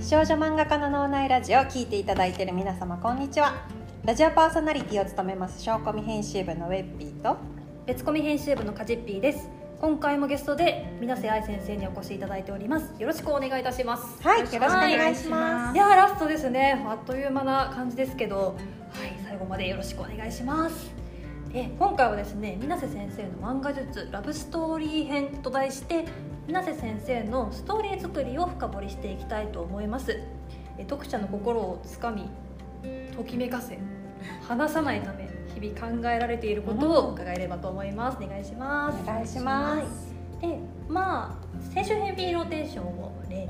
少女漫画家の脳内ラジオを聞いていただいている皆様こんにちは。ラジオパーソナリティを務めます小コミ編集部のウェッピーと。別コミ編集部のカジッピーです。今回もゲストで水瀬愛先生にお越しいただいております。よろしくお願いいたします。はいよろしくお願いします。いやーラストですね。あっという間な感じですけど。はい最後までよろしくお願いしますえ今回はですね水瀬先生の漫画術ラブストーリー編と題して水瀬先生のストーリー作りを深掘りしていきたいと思います。え読者の心をつかみときめかせ離さないため日々考えられていることを伺えればと思います、お願いします。お願いします。でまあ青春ヘビーローテーションを例に、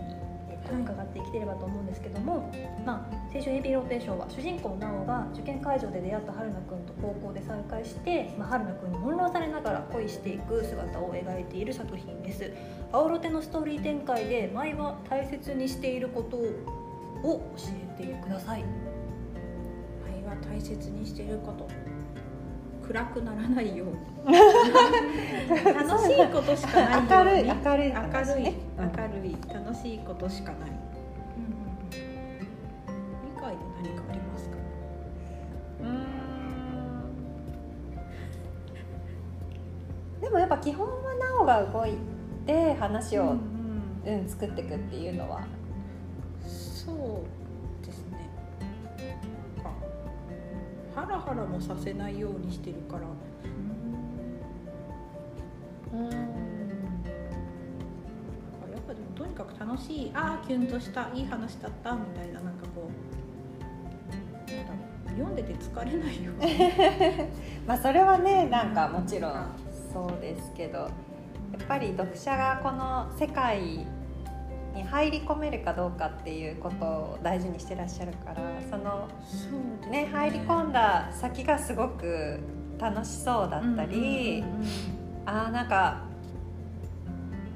えっと、伺っていければと思うんですけども、まあ、青春ヘビーローテーションは主人公直が受験会場で出会った春菜くんと高校で再会して、まあ、春菜くんに翻弄されながら恋していく姿を描いている作品です。青ロテのストーリー展開で舞は大切にしていることを教えてください。愛は大切にしていること。暗くならないように。楽しいことしかないように。明るい。明るい明るい。楽しいことしかないが動いて話を、うんうん。作っていくっていうのは。そうですね。ハラハラもさせないようにしてるから。うん。やっぱでもとにかく楽しいああキュンとしたいい話だったみたいななんかこうなんだろう読んでて疲れないよ まあそれはねなんかもちろんそうですけどぱり読者がこの世界に入り込めるかどうかっていうことを大事にしてらっしゃるからそのそうですね。入り込んだ先がすごく楽しそうだったり、あーなんか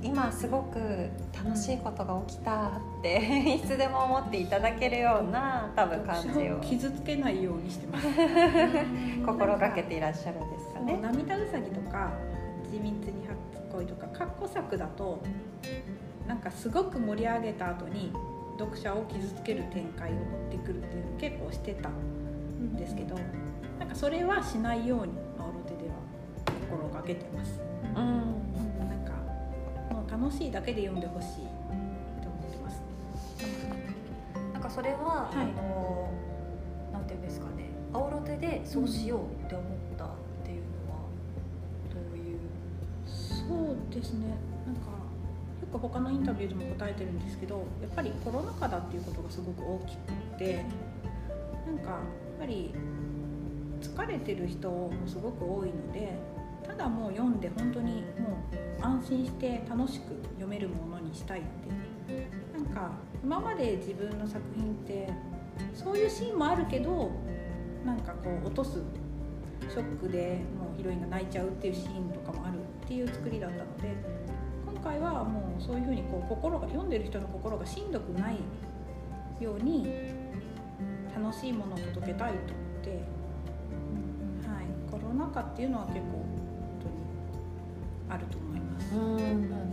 今すごく楽しいことが起きたって いつでも思っていただけるような多分感じを。傷つけないようにしてます。心がけていらっしゃるんですかね。涙うさぎとか地道に初恋とか過去作だとなんかすごく盛り上げた後に読者を傷つける展開を持ってくるっていうのを結構してたんですけどなんかそれはしないようにマオロテでは心がけてます。うんなんかもう楽しいだけで読んでほしいと思ってます。なんかそれは、はいあのなんていうんですかね青ロテでそうしようって思ですね。なんかよく他のインタビューでも答えてるんですけどやっぱりコロナ禍だっていうことがすごく大きくてなんかやっぱり疲れてる人もすごく多いのでただもう読んで本当にもう安心して楽しく読めるものにしたいって。なんか今まで自分の作品ってそういうシーンもあるけどなんかこう落とすショックでもうヒロインが泣いちゃうっていうシーンとかもあるっていう作りだったので今回はもうそういうふうにこう心が読んでる人の心がしんどくないように楽しいものを届けたいと思って、はい、コロナ禍っていうのは結構本当にあると思います。うん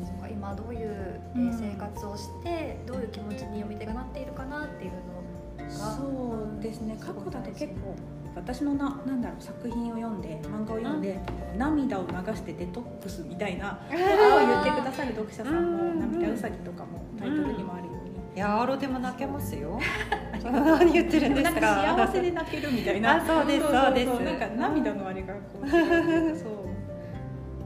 今どういう、生活をしてどういう気持ちに読み手がなっているかなっていうのがそうですね。過去だと結構私のななんだろう作品を読んで漫画を読んで、涙を流してデトックスみたいなことを言ってくださる読者さんうん。も涙うさぎとかもタイトルにもあるように。いやアロでも泣けますよ。何言ってるんですなんか。か幸せで泣けるみたいな。あそうですそうです。なんか涙のあれがこうそう、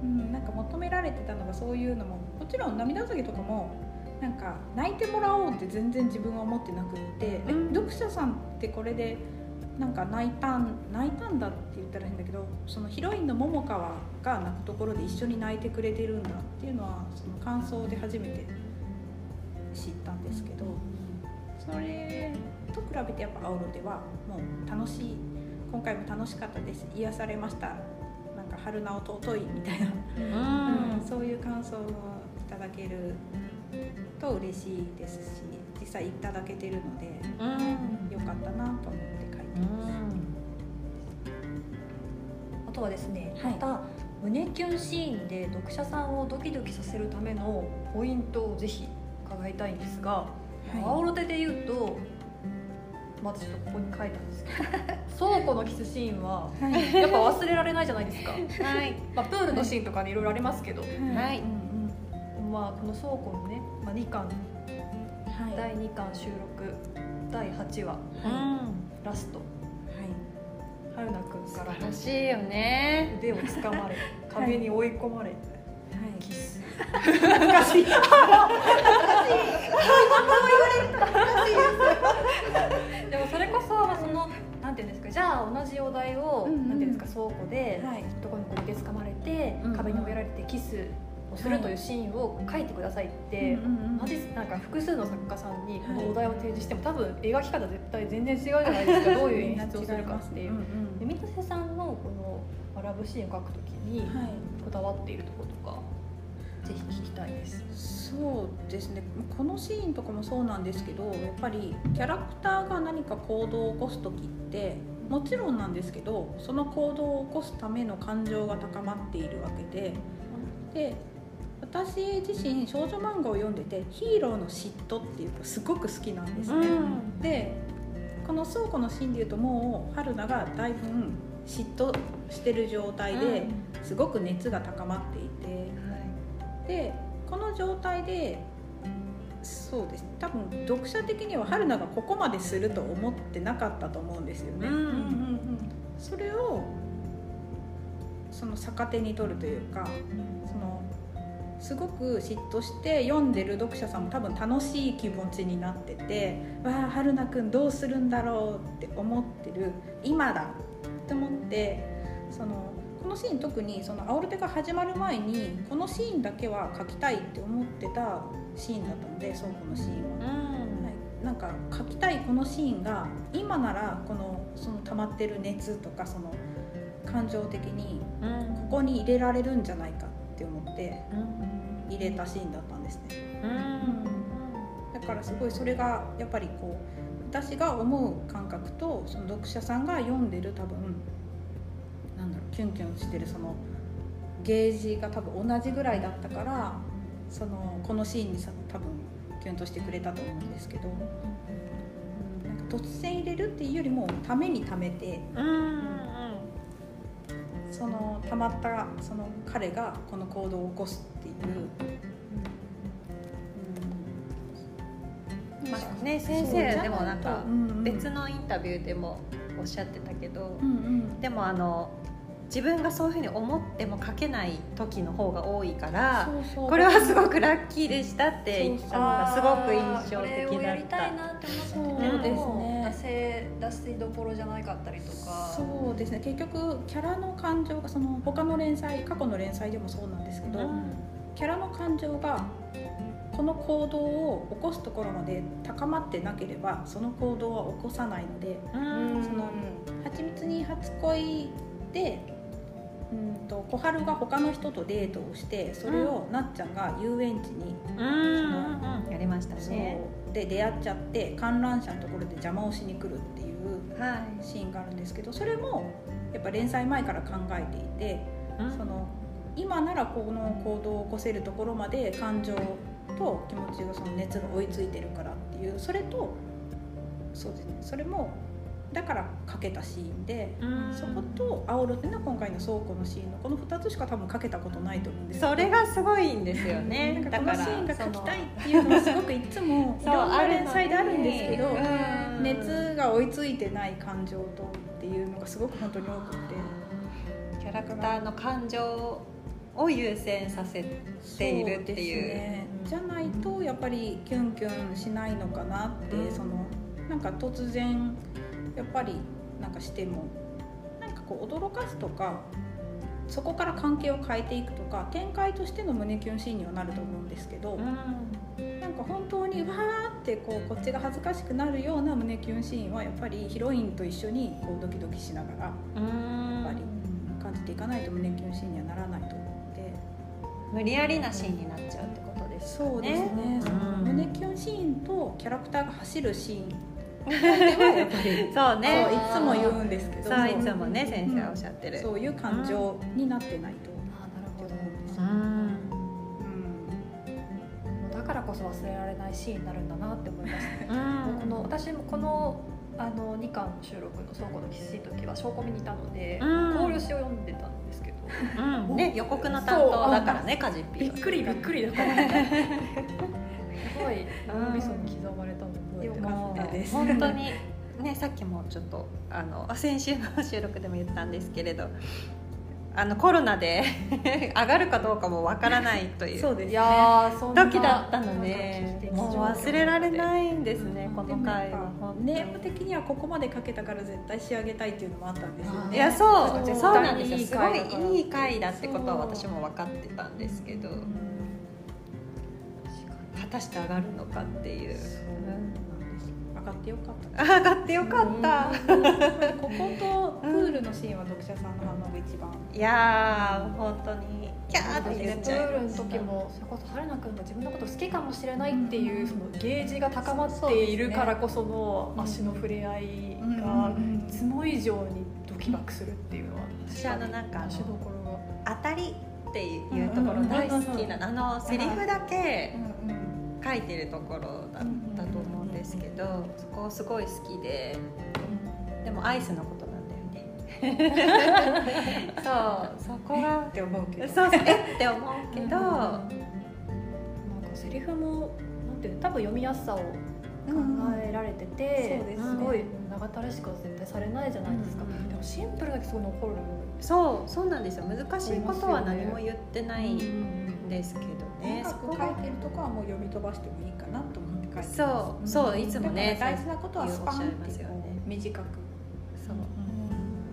うん、なんか求められてたのがそういうのももちろん涙うさぎとかもなんか泣いてもらおうって全然自分は思ってなくって、えうん。読者さんってこれでなんか泣いたん泣いたんだって言ったら変だけどそのヒロインの桃川が泣くところで一緒に泣いてくれてるんだっていうのはその感想で初めて知ったんですけど。それと比べてやっぱ青ロではもう楽しい今回も楽しかったです。癒されました。なんか春菜尊いみたいな、うん。う んそういう感想をいただけると嬉しいですし実際いただけてるのでうん。よかったなと思ってあとはですね、はい。また胸キュンシーンで読者さんをドキドキさせるためのポイントをぜひ伺いたいんですが、青ロテで言うとまずちょっとここに書いたんですけど 倉庫のキスシーンははい。やっぱ忘れられないじゃないですか、はい。まあ、プールのシーンとかねいろいろありますけど、はい。うんうん、まあこの倉庫のね、まあ、2巻。はい。第2巻収録。第8話。うんラスト。春菜くんから。楽しいよね。腕をつかまれ 壁に追い込まれ、はい。キス。でもそれこそ、まあ、そのなんていうんですかじゃあ同じお題を、うんうん。なんていうんですか倉庫で、はい。男の子に腕つかまれて、うんうん。壁に追いやられてキスをするというシーンを書いてくださいって、うんうんうん。同じなんか複数の作家さんにこのお題を提示しても多分描き方絶対全然違うじゃないですかどういう演出をするかっていう。で水瀬さんのこのまあラブシーンを書くときにはい。こだわっているところとかぜひ聞きたいです。そうですね。このシーンとかもそうなんですけどやっぱりキャラクターが何か行動を起こす時ってもちろんなんですけどその行動を起こすための感情が高まっているわけでで私自身少女漫画を読んでてヒーローの嫉妬っていうかすごく好きなんですね。うん。でこの倉庫のシーンでいうともう春菜がだいぶ嫉妬してる状態ですごく熱が高まっていて。でこの状態でそうです。ね多分読者的には春菜がここまですると思ってなかったと思うんですよね。うん。それをその逆手に取るというかそのすごく嫉妬して読んでる読者さんも多分楽しい気持ちになってて「わあ春菜くんどうするんだろう」って思ってる今だって思ってそのこのシーン特にそのアオルテが始まる前にこのシーンだけは書きたいって思ってたシーンだったので倉庫のシーンは。はい、なんか書きたいこのシーンが今ならこのその溜まってる熱とかその感情的にうん。ここに入れられるんじゃないかって思って入れたシーンだったんですね。だからすごいそれがやっぱりこう私が思う感覚とその読者さんが読んでる多分なんだろうキュンキュンしてるそのゲージが多分同じぐらいだったからそのこのシーンにさ多分キュンとしてくれたと思うんですけど、うん、なんか突然入れるっていうよりもためにためてたまったその彼がこの行動を起こすっていう。うん。まあね先生でもなんか別の、のインタビューでもおっしゃってたけどうんうん。でもあの自分がそういうふうに思っても書けない時の方が多いからそうそう。これはすごくラッキーでしたって言ったのがすごく印象これを的だっやりたいた。なって思っててそうでですもね。出せ出しどころじゃなかったりとか。そうですね。結局キャラの感情がその他の連載過去の連載でもそうなんですけど、キャラの感情がこの行動を起こすところまで高まってなければその行動は起こさないのでうん。その蜂蜜に初恋小春が他の人とデートをしてそれをなっちゃんが遊園地に、うんやりましたね。で出会っちゃって観覧車のところで邪魔をしに来るっていうはい。シーンがあるんですけどそれもやっぱ連載前から考えていてその今ならこの行動を起こせるところまで感情と気持ちがその熱が追いついてるからっていうそれとそうですねそれもだからかけたシーンでそこと「青ロテ」の今回の倉庫のシーンのこの2つしか多分かけたことないと思うんですそれがすごいんですよね。なんかだから。このシーンが書きたいっていうのはすごくいつもいろんな連載であるんですけどうん。熱が追いついてない感情とっていうのがすごく本当に多くて。キャラクターの感情を優先させているっていう。ね、じゃないとやっぱりキュンキュンしないのかなって、うん。そのなんか突然やっぱりなんかしてもなんかこう驚かすとかそこから関係を変えていくとか展開としての胸キュンシーンにはなると思うんですけど、なんか本当にわーってこうこっちが恥ずかしくなるような胸キュンシーンはやっぱりヒロインと一緒にこうドキドキしながらうんやっぱり感じていかないと胸キュンシーンにはならないと思って。無理やりなシーンになっちゃうってことですかね。そうですね、うん胸キュンシーンとキャラクターが走るシーン そうね。そういつも言うんですけど。そういつもね先生はおっしゃってる。そういう感情になってないとあなるほど思うんうん。うん。だからこそ忘れられないシーンになるんだなって思いましたね。うん。この私もこのあの2巻の収録の倉庫のきつい時は証拠見にいたので、うん。考慮しを読んでたんですけど。うん。ね予告の担当だからねカジピびっくりびっくりだからね。すごい脳みそに刻まかったです。本当にねさっきもちょっとあの先週の収録でも言ったんですけれどあのコロナで 上がるかどうかもわからないという。そうですね。いや時だったのでもう忘れられいないんですねこの回は。ネーム的にはここまで書けたから絶対仕上げたいっていうのもあったんですよね。いやそう。そうなんですよ。すごいいい回だってことは私も分かってたんですけど。果たして上がるのかっていう上がってよかった。上がってよかった。こことプールのシーンは読者さんの反応が一番。いやー本当に。キャーって言っプちゃいールのました時もそれこそ春菜くんが自分のこと好きかもしれないっていうそのゲージが高まっているからこその足の触れ合いがいつも以上にドキバクするっていうのは私あのなんか足どころが当たりっていうところ大好きなあのセリフだけ書いてるところだったですけどそこすごい好きででもアイスのことなんだよね。そうそこがって思うけど。そうそうえって思うけど、なんかセリフもなんていうの多分読みやすさを考えられてて、そうですね。すごい長ったらしくは絶対されないじゃないですか、うんでもシンプルだけすごい残る。そうそうなんですよ。難しいことは何も言ってないんうんですけどね、音楽書いてるとこはもう読み飛ばしてもいいかなと思って書いてます。そうそういつもね大事なことはスパンっておっしゃいますよね。こう短く。そう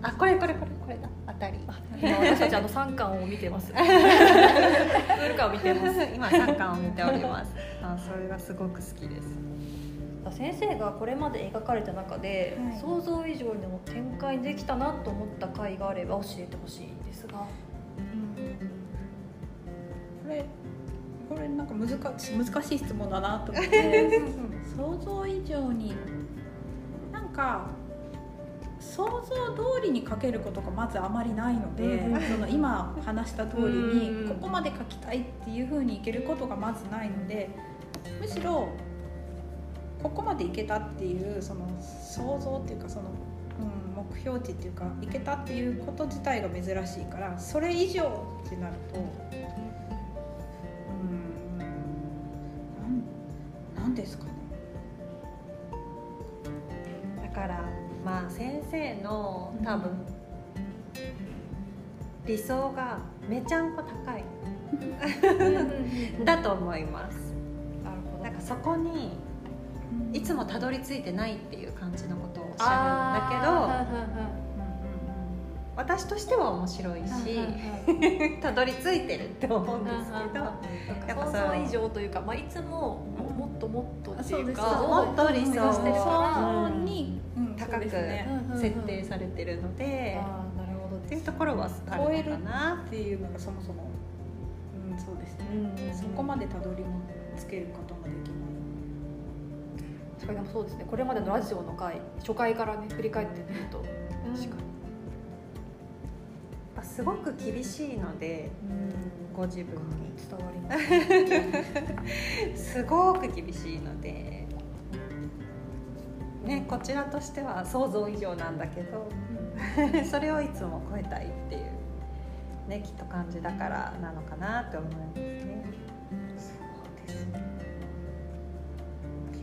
あこれこれこれこれだ。当たり。今私たちあの三巻を見てます。プール巻を見てます。今三巻を見ております。あそれがすごく好きです。先生がこれまで描かれた中で、はい。想像以上にも展開できたなと思った回があれば教えてほしいんですが。これこれなんか難し難しい質問だなと思って。想像以上に。なんか想像通りに書けることがまずあまりないので、うんその今話した通りうんにここまで書きたいっていうふうにいけることがまずないのでむしろここまでいけたっていうその想像っていうかその、うん、目標値っていうかいけたっていうこと自体が珍しいからそれ以上ってなると生の多分、理想がめちゃんこ高い。だと思います。なんかそこにいつもたどり着いてないっていう感じのことをおっしゃるんだけど私としては面白いしたどり着いてるって思うんですけどやっぱ想像以上というか、まあ、いつももっともっとっていうかもっと理想。してるから高く設定されてるのであーなるほどっていうところはあるのかな。っていうのがそもそも、うん、そうですね、そこまでたどりもつけることもできない。確かにでもそうですね。これまでのラジオの回初回からね振り返ってみると確かやっぱすごく厳しいのでにご自分に。伝わります。すごく厳しいので、ね、こちらとしては想像以上なんだけど それをいつも超えたいっていう、ね、きっと感じだからなのかなって思いますね。そうですね。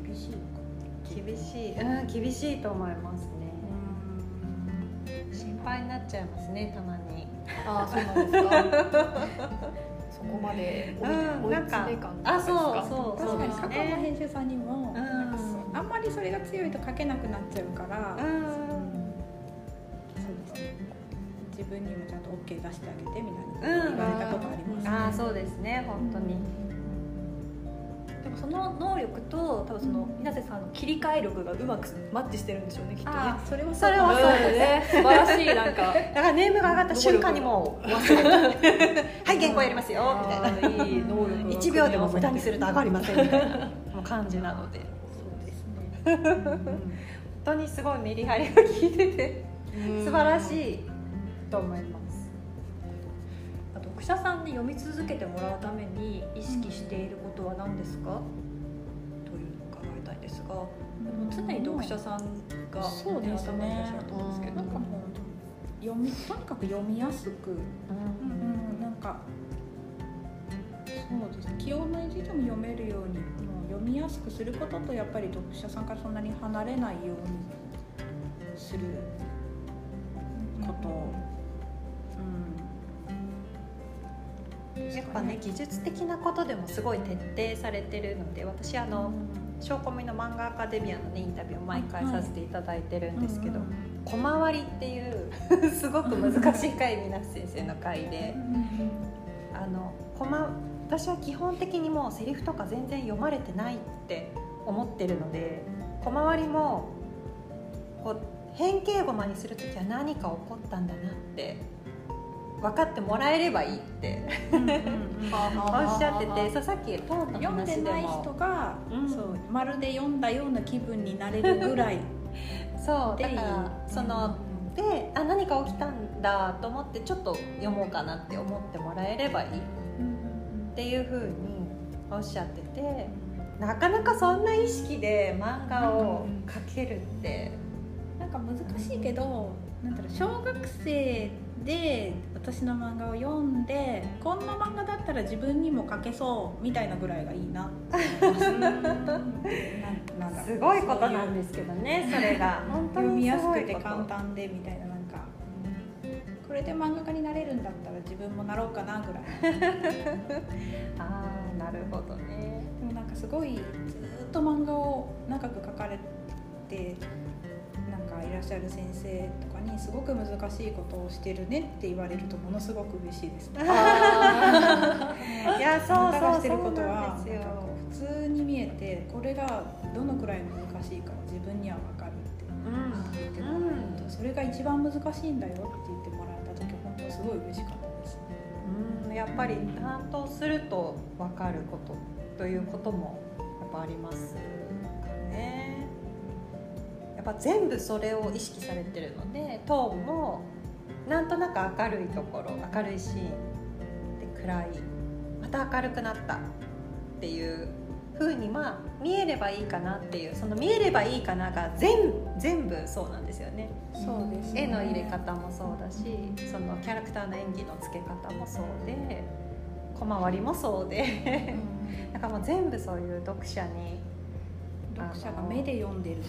厳しい厳しい、うん、厳しいと思いますね。心配になっちゃいますね、たまに。ああそうなんですか。そこまで追い,、うん追い詰め感あそうですか？そう確かに過そうですね。去の編集さんにも、んなん。かそうあんまりそれが強いと書けなくなっちゃうから、うん、そうですね。自分にもちゃんと OK 出してあげてみたいなうん。言われたことあります、ああ、そうですね、本当に。でもその能力と多分その水瀬さんの切り替え力がうまくマッチしてるんでしょうねきっとね。あそれはそれはそうですね。素晴らしいなんか。だからネームが上がった瞬間にもう忘れる はい原稿やりますよみたいな。いい能力が1 秒でも無駄にすると上がりませんみたいな。感じなので本当にすごいメリハリが効いてて素晴らしいと思います読者さん。に読み続けてもらうために意識していることは何ですか、というのを伺いたいん。ですが、常に読者さん。が、そうですね頭にいらっしゃると思うん。ですけど、なん。かもう読みとにかく読みやすく、うん、なん。かそうですね。気を抜いてでも読めるようにもう読みやすくすることとやっぱり読者さんからそんなに離れないようにすること、うんやっぱね。技術的なことでもすごい徹底されてるので私あの小コミの漫画アカデミアの、ね、インタビューを毎回させていただいてるんですけど「小回り」っていう すごく難しい回水無先生の回であのコマ私は基本的にもうセリフとか全然読まれてないって思ってるので小回りもこう変形ゴマにする時は何か起こったんだなって分かってもらえればいいっておっしゃっててさっきトーンの読んでない人もが、うん。そうまるで読んだような気分になれるぐらい そうだからそのうん。であ何か起きたんだと思ってちょっと読もうかなって思ってもらえればいいっていうふうにおっしゃっててなかなかそんな意識で漫画を描けるってなんか難しいけどなんだろう小学生で私の漫画を読んでこんな漫画だったら自分にも描けそうみたいなぐらいがいいなす。ごいことなんですけどねそれが。読みにやすくて簡単でみたいなこれで漫画家になれるんだったら自分もなろうかなぐらい。ああなるほどね。でもなんかすごいずーっと漫画を長く描かれてなんかいらっしゃる先生とかにすごく難しいことをしてるねって言われるとものすごく嬉しいです。ね。いやそう漫画がそうしてることは普通に見えてこれがどのくらい難しいかは自分には分かるってうん言ってもらえると、それが一番難しいんだよって言ってもすごい嬉しかったです。うんやっぱり担当すると分かることということもやっぱありますかねやっぱ全部それを意識されてるのでトーンもなんとなく明るいところ明るいシーンで暗いまた明るくなったっていう風にまあ見えればいいかなっていうその見えればいいかなが全全部そうなんですよね。そうです絵の入れ方もそうだしそのキャラクターの演技のつけ方もそうで小回りもそうで。だからもう全部そういう読者に読者が目で読んでるっ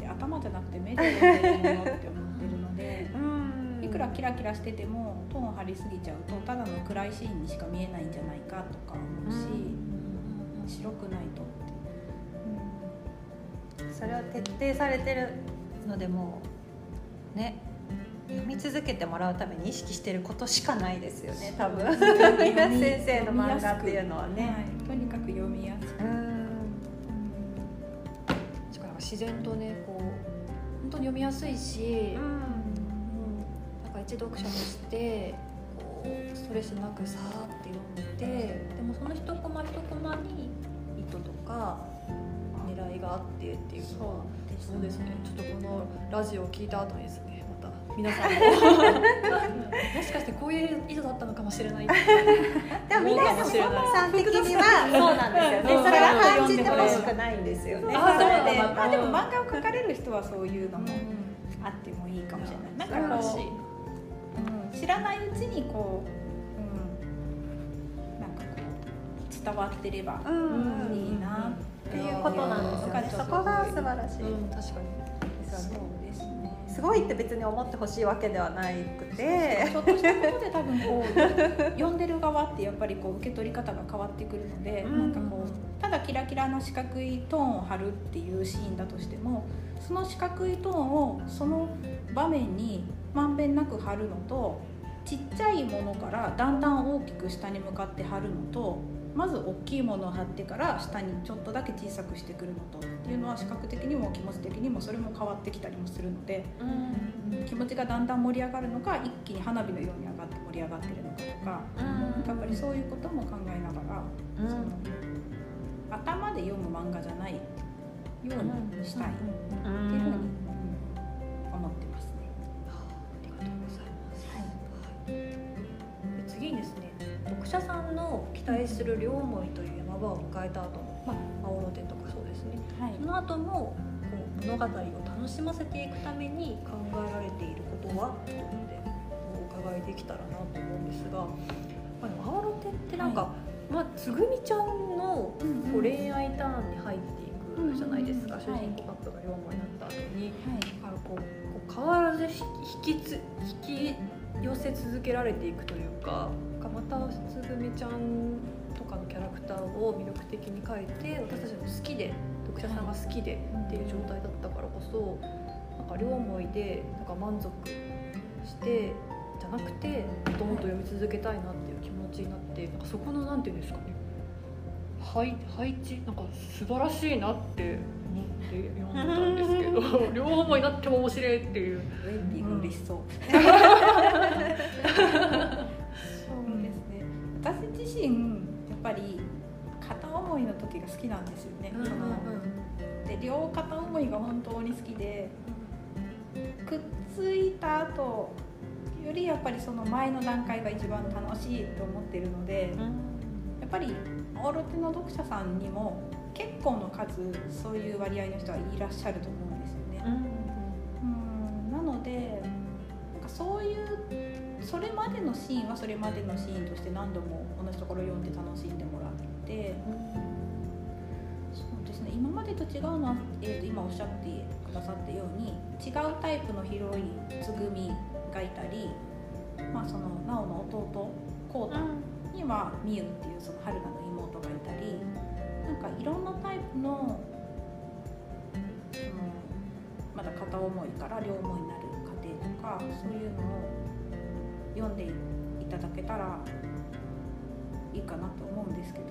て頭じゃなくて目で読んでるものって思ってるので うん。いくらキラキラしててもトーン張りすぎちゃうとただの暗いシーンにしか見えないんじゃないかとか思うし、白くないとって、それは徹底されてるのでもうね読み続けてもらうために意識してることしかないですよね多分。皆先生の漫画っていうのはね、はい、とにかく読みやすく、うん。しかも自然とねこう本当に読みやすいし、うん。うんなんか一読者としてこうストレスなくさーって読んででもその一コマ一コマに意図とか狙いがあってっていうのは。そうですね。ちょっとこのラジオを聞いた後にですね。また皆さんも。もしかしてこういう意図だったのかもしれない。でも皆さんさん的にはそうなんですよ。ねうんそれは感じてほしくないんですよね。あそれでまあでも漫画を描かれる人はそういうのもあってもいいかもしれない、なんかこう、うん、知らないうちにこう、伝わってればうん。いいなっていうことなんですよね。そこが素晴らしい。うん、確かに。そうですね。すごいって別に思ってほしいわけではなくて。ちょっとしたことで多分こう読んでる側ってやっぱりこう受け取り方が変わってくるので、うん。なんかこうただキラキラな四角いトーンを貼るっていうシーンだとしてもその四角いトーンをその場面にまんべんなく貼るのとちっちゃいものからだんだん大きく下に向かって貼るのとまず大きいものを貼ってから下にちょっとだけ小さくしてくるのとっていうのは視覚的にも気持ち的にもそれも変わってきたりもするので。気持ちがだんだん盛り上がるのか一気に花火のように上がって盛り上がってるのかとか、やっぱりそういうことも考えながら、うんその頭で読む漫画じゃないようにしたいっていうふうに、ますね。ありがとうございます。る両思いという山場を迎えた後も、まあ、青露天とかそうですねはいその後もこう物語を楽しませていくために考えられていることはというのでお伺いできたらなと思うんですが、まあ、でも青露天ってなんか、まあ、つぐみちゃんのこう恋愛ターンに入っていくじゃないですか、うん主人公カップが両思いになった後に。はいこうこう変わらず引きつ引き寄せ続けられていくというかかまたつぐみちゃんとかのキャラクターを魅力的に描いて私たちも好きで読者さんが好きでっていう状態だったからこそなんか両思いでなんか満足してじゃなくてもっともっと読み続けたいなっていう気持ちになってなんかそこのなんていうんですかね配配置なんか素晴らしいなって思って読んだんですけど 両思いになっても面白いっていう。ウェンディが嬉しそう、そ ぱり片思いの時が好きなんですよね、そので両片思いが本当に好きでくっついた後よりやっぱりその前の段階が一番楽しいと思ってるのでやっぱりオーロテの読者さんにも結構の数そういう割合の人はいらっしゃると思うんそれまでのシーンはそれまでのシーンとして何度も同じところを読んで楽しんでもらって。そうですね。今までと違うのは、えー、と今おっしゃってくださったように違うタイプのヒロインつぐみがいたり、まあ、その直の弟こうたにはみゆっていうその春菜の妹がいたりなんかいろんなタイプのまだ片思いから両思いになる過程とかそういうのを読んでいただけたらいいかなと思うんですけど。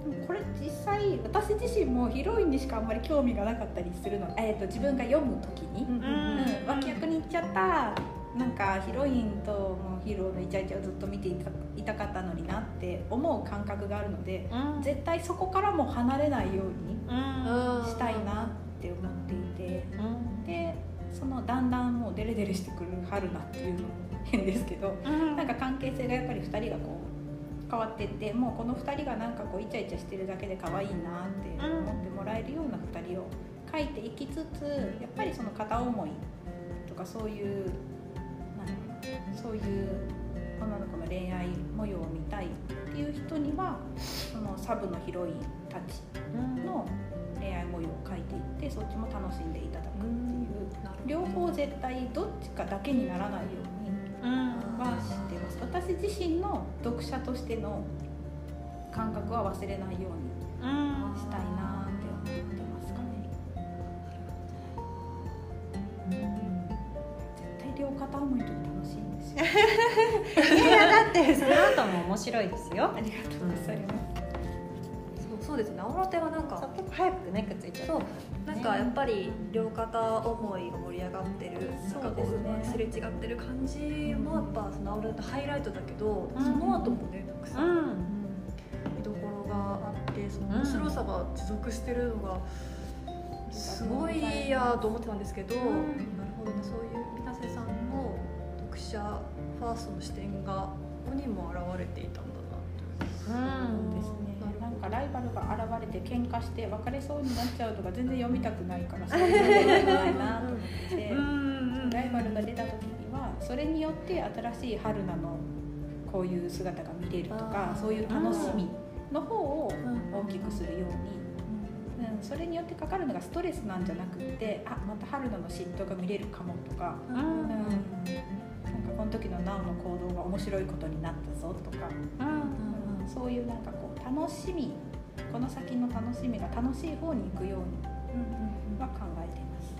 でもこれ実際私自身もヒロインにしかあんまり興味がなかったりするので、えー、と自分が読む時に。うん、脇役に行っちゃったなんかヒロインともうヒーローのイチャイチャをずっと見ていたいたかったのになって思う感覚があるので絶対そこからも離れないようにしたいなって思っていてでそのだんだんもうデレデレしてくる春菜っていうのも変ですけどなんか関係性がやっぱり2人がこう変わってってもうこの2人がなんかこうイチャイチャしてるだけで可愛いなって思ってもらえるような2人を書いていきつつやっぱりその片思いとかそういうなそういう女の子の恋愛模様を見たいっていう人にはそのサブのヒロインたちの恋愛模様を書いていってそっちも楽しんでいただくっていう。両方絶対どっちかだけにならないようには知ってます私自身の読者としての感覚は忘れないようにしたいなって思ってますかね。絶対両片思いの時楽しいんですよいやだってその後も面白いですよ。ありがとうございますそうですね。青ロテはなんか結構早くねくっついちゃう。そうなんかやっぱり両肩思いが盛り上がってるなんかこそうですね。うすれ違ってる感じもやっぱその青ロテハイライトだけど、うん。その後もねたくさん、うん。見どころがあってその面白さが持続してるのがすごいやと思ってたんですけど、なるほどね。そういう水瀬さんの読者ファーストの視点がここにも現れていたんだなという。うん。ですねかライバルが現れて喧嘩して別れそうになっちゃうとか全然読みたくないから そういうのがないなと思って。てライバルが出た時にはそれによって新しい春菜のこういう姿が見れるとかそういう楽しみの方を大きくするように、うん、それによってかかるのがストレスなんじゃなくってあまた春菜の嫉妬が見れるかもとか、うん。うん、なんかこの時のなおの行動が面白いことになったぞとか、うん、そういうなんか楽しみこの先の楽しみが楽しい方に行くようには考えています。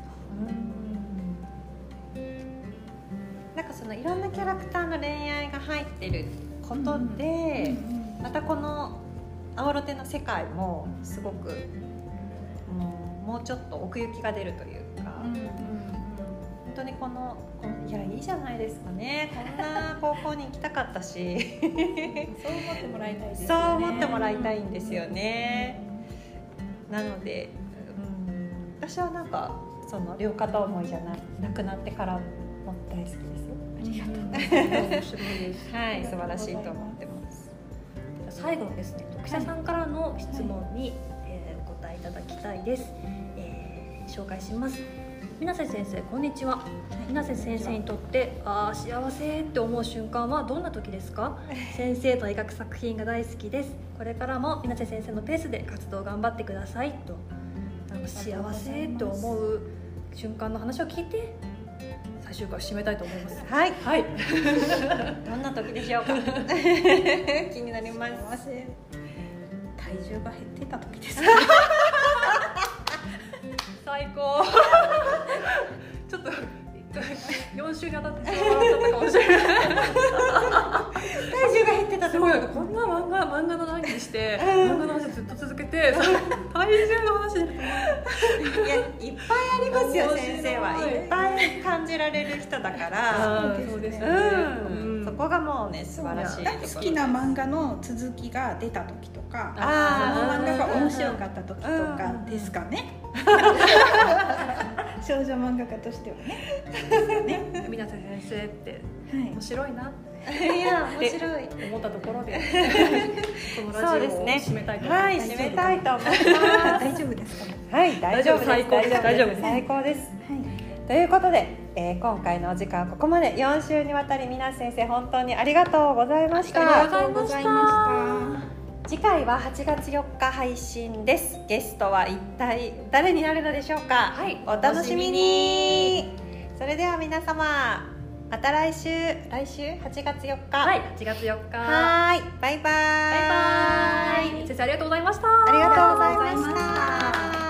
なんかそのいろんなキャラクターの恋愛が入ってることで、またこの「青ロテ」の世界もすごく、うん、もうちょっと奥行きが出るというか、本当にこのいやいいじゃないですかねこんな高校に行きたかったし そう思ってもらいたいですそうよね。思ってもらいたいんですよね。なので、うん、私はなんかその両片思いじゃななくなってからも大好きですよ。ありがとう。はい、素晴らしいと思ってます。最後のですね読者さんからの質問に、えーお答えいただきたいです、えー紹介します水瀬先生こんにちは。水瀬先生にとってあー幸せって思う瞬間はどんな時ですか？先生と描く作品が大好きです。これからも水瀬先生のペースで活動頑張ってください。と。なんか幸せって思う瞬間の話を聞いて最終回を締めたいと思います。はい。はい。どんな時でしょうか？気になります。体重が減ってた時です。か最高4週に当たってしまったかもしれない体重が減ってたすごいこんな漫画漫画の談義して漫画の話ずっと続けてさ体重の話でいやいっぱいありますよ先生は。いっぱい感じられる人だから。そうですね。うん、そこがもうね素晴らしい。好きな漫画の続きが出た時とかその漫画が面白かった時とかですかね 少女漫画家としてはね。水瀬先生ってはい。面白いなっいや面白い。て思ったところで このラジオをそうですね締めたいと思いますはい締めたいと思います。大丈夫ですかね。はい大丈夫です。最高。です。大丈夫です。最高です。はい。ということで、えー今回のお時間はここまで。4週にわたり皆先生本当にありがとうございました。ありがとうございま次回は8月4日配信です。ゲストは一体誰になるのでしょうか？はいお楽しみに。それでは皆様また来週。来週？8月4日。はい8月4日。バはーいバイバイ。イバイ。先生ありがとうございました。ありがとうございました